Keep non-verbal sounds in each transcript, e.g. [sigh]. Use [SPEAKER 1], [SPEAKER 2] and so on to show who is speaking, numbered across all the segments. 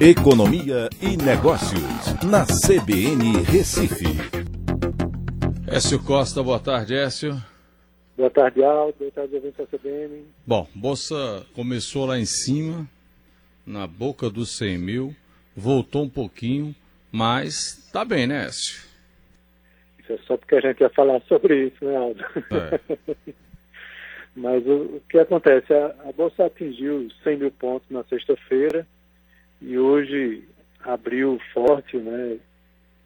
[SPEAKER 1] Economia e Negócios, na CBN Recife.
[SPEAKER 2] Écio Costa, boa tarde, Écio.
[SPEAKER 3] Boa tarde, Aldo. Boa tarde, ouvintes da CBN.
[SPEAKER 2] Bom, Bolsa começou lá em cima, na boca dos 100 mil, voltou um pouquinho, mas tá bem, né, Écio?
[SPEAKER 3] Isso é só porque a gente ia falar sobre isso, né, Aldo?
[SPEAKER 2] É. [laughs]
[SPEAKER 3] mas o, o, que acontece? A, a Bolsa atingiu 100 mil pontos na sexta-feira e hoje abriu forte, né,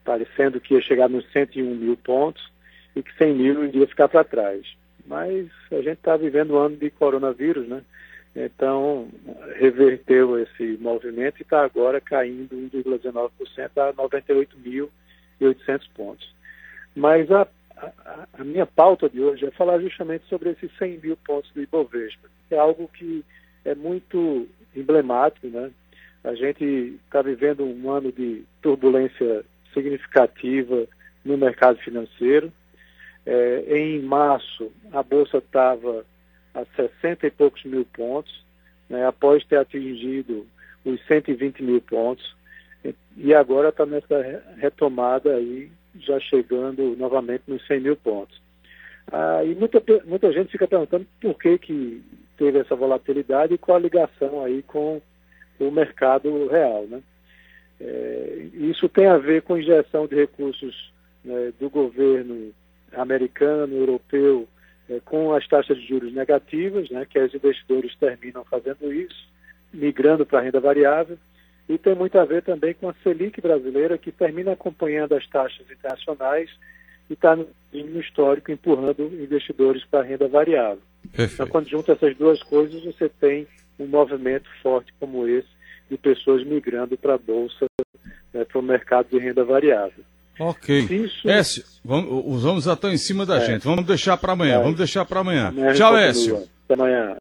[SPEAKER 3] parecendo que ia chegar nos 101 mil pontos e que 100 mil iria ficar para trás. Mas a gente está vivendo um ano de coronavírus, né? Então, reverteu esse movimento e está agora caindo 1,19% a 98.800 pontos. Mas a, a, a, minha pauta de hoje é falar justamente sobre esses 100 mil pontos do Ibovespa. É algo que é muito emblemático, né? A gente está vivendo um ano de turbulência significativa no mercado financeiro. É, em março, a Bolsa estava a 60 e poucos mil pontos, né, após ter atingido os 120 mil pontos, e agora está nessa retomada aí, já chegando novamente nos 100 mil pontos. Ah, e muita, muita gente fica perguntando por que, que teve essa volatilidade e qual a ligação aí com o mercado real. Né? É, isso tem a ver com injeção de recursos né, do governo americano, europeu, é, com as taxas de juros negativas, né, que os investidores terminam fazendo isso, migrando para a renda variável, e tem muito a ver também com a Selic brasileira, que termina acompanhando as taxas internacionais e está no histórico empurrando investidores para a renda variável. Perfeito. Então, quando junta essas duas coisas, você tem um movimento forte como esse de pessoas migrando para a Bolsa, né, para o mercado de renda variável.
[SPEAKER 2] Ok. Isso... Écio, vamos, os vamos já estão em cima da é. gente. Vamos deixar para amanhã. É. Vamos deixar para amanhã. amanhã. Tchau, Écio.
[SPEAKER 3] Até amanhã.